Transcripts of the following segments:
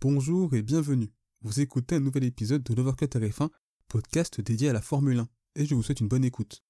Bonjour et bienvenue. Vous écoutez un nouvel épisode de l'Overcut RF1, podcast dédié à la Formule 1, et je vous souhaite une bonne écoute.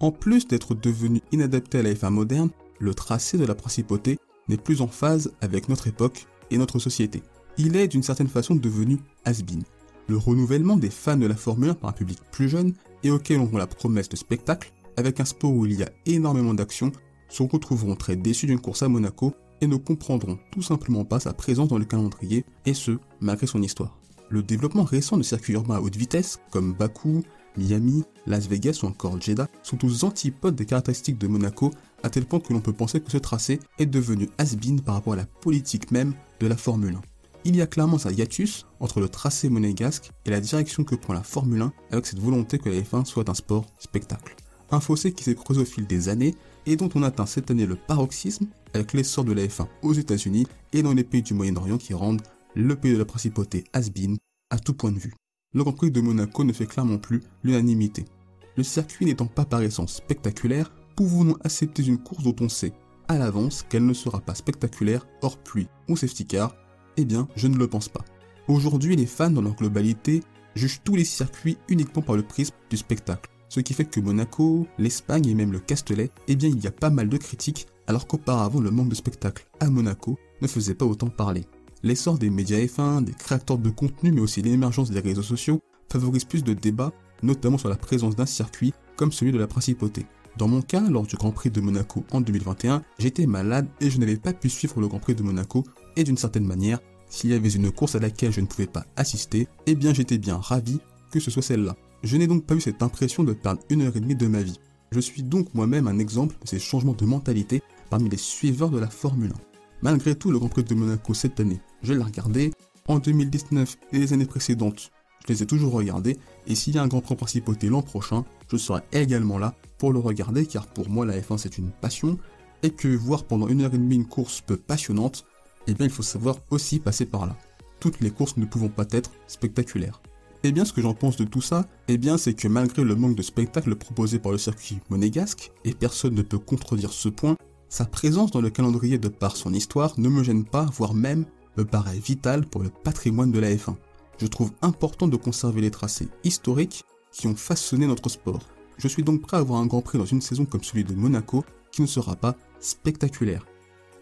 En plus d'être devenu inadapté à la F1 moderne, le tracé de la principauté n'est plus en phase avec notre époque et notre société. Il est d'une certaine façon devenu has-been. Le renouvellement des fans de la Formule 1 par un public plus jeune et auquel on la promesse de spectacle, avec un sport où il y a énormément d'action, se retrouveront très déçus d'une course à Monaco et ne comprendront tout simplement pas sa présence dans le calendrier, et ce, malgré son histoire. Le développement récent de circuits urbains à haute vitesse, comme Bakou, Miami, Las Vegas ou encore Jeddah, sont aux antipodes des caractéristiques de Monaco, à tel point que l'on peut penser que ce tracé est devenu has-been par rapport à la politique même de la Formule 1. Il y a clairement un hiatus entre le tracé monégasque et la direction que prend la Formule 1 avec cette volonté que la F1 soit un sport spectacle. Un fossé qui s'est creusé au fil des années et dont on atteint cette année le paroxysme avec l'essor de la F1 aux États-Unis et dans les pays du Moyen-Orient qui rendent le pays de la principauté has-been à tout point de vue. Le Grand Prix de Monaco ne fait clairement plus l'unanimité. Le circuit n'étant pas par essence spectaculaire, pouvons-nous accepter une course dont on sait à l'avance qu'elle ne sera pas spectaculaire hors pluie ou safety car? Eh bien, je ne le pense pas. Aujourd'hui, les fans dans leur globalité jugent tous les circuits uniquement par le prisme du spectacle. Ce qui fait que Monaco, l'Espagne et même le Castellet, eh bien il y a pas mal de critiques, alors qu'auparavant le manque de spectacle à Monaco ne faisait pas autant parler. L'essor des médias F1, des créateurs de contenu, mais aussi l'émergence des réseaux sociaux favorise plus de débats, notamment sur la présence d'un circuit comme celui de la principauté. Dans mon cas, lors du Grand Prix de Monaco en 2021, j'étais malade et je n'avais pas pu suivre le Grand Prix de Monaco, et d'une certaine manière, s'il y avait une course à laquelle je ne pouvais pas assister, eh bien j'étais bien ravi que ce soit celle-là. Je n'ai donc pas eu cette impression de perdre une heure et demie de ma vie. Je suis donc moi-même un exemple de ces changements de mentalité parmi les suiveurs de la Formule 1. Malgré tout, le Grand Prix de Monaco cette année, je l'ai regardé. En 2019 et les années précédentes, je les ai toujours regardés. Et s'il y a un Grand Prix Principauté l'an prochain, je serai également là pour le regarder car pour moi la F1 c'est une passion. Et que voir pendant une heure et demie une course peu passionnante, eh bien il faut savoir aussi passer par là. Toutes les courses ne pouvant pas être spectaculaires. Eh bien, ce que j'en pense de tout ça, eh bien, c'est que malgré le manque de spectacle proposé par le circuit monégasque, et personne ne peut contredire ce point, sa présence dans le calendrier de par son histoire ne me gêne pas, voire même me paraît vitale pour le patrimoine de la F1. Je trouve important de conserver les tracés historiques qui ont façonné notre sport. Je suis donc prêt à voir un Grand Prix dans une saison comme celui de Monaco qui ne sera pas spectaculaire.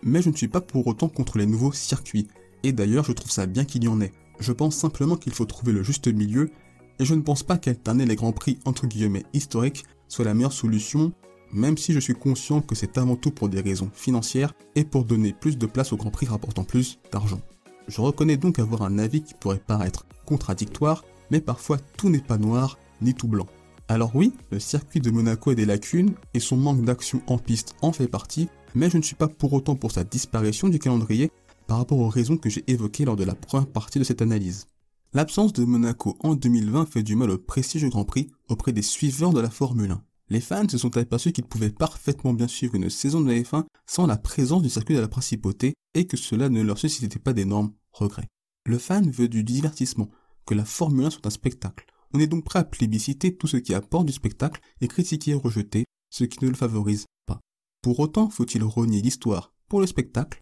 Mais je ne suis pas pour autant contre les nouveaux circuits, et d'ailleurs je trouve ça bien qu'il y en ait. Je pense simplement qu'il faut trouver le juste milieu, et je ne pense pas qu'alterner les grands prix entre guillemets historiques soit la meilleure solution, même si je suis conscient que c'est avant tout pour des raisons financières et pour donner plus de place aux grands prix rapportant plus d'argent. Je reconnais donc avoir un avis qui pourrait paraître contradictoire, mais parfois tout n'est pas noir ni tout blanc. Alors oui, le circuit de Monaco a des lacunes et son manque d'action en piste en fait partie, mais je ne suis pas pour autant pour sa disparition du calendrier par rapport aux raisons que j'ai évoquées lors de la première partie de cette analyse. L'absence de Monaco en 2020 fait du mal au prestigieux Grand Prix auprès des suiveurs de la Formule 1. Les fans se sont aperçus qu'ils pouvaient parfaitement bien suivre une saison de la F1 sans la présence du circuit de la principauté et que cela ne leur suscitait pas d'énormes regrets. Le fan veut du divertissement, que la Formule 1 soit un spectacle. On est donc prêt à plébisciter tout ce qui apporte du spectacle et critiquer et rejeter ce qui ne le favorise pas. Pour autant, faut-il renier l'histoire pour le spectacle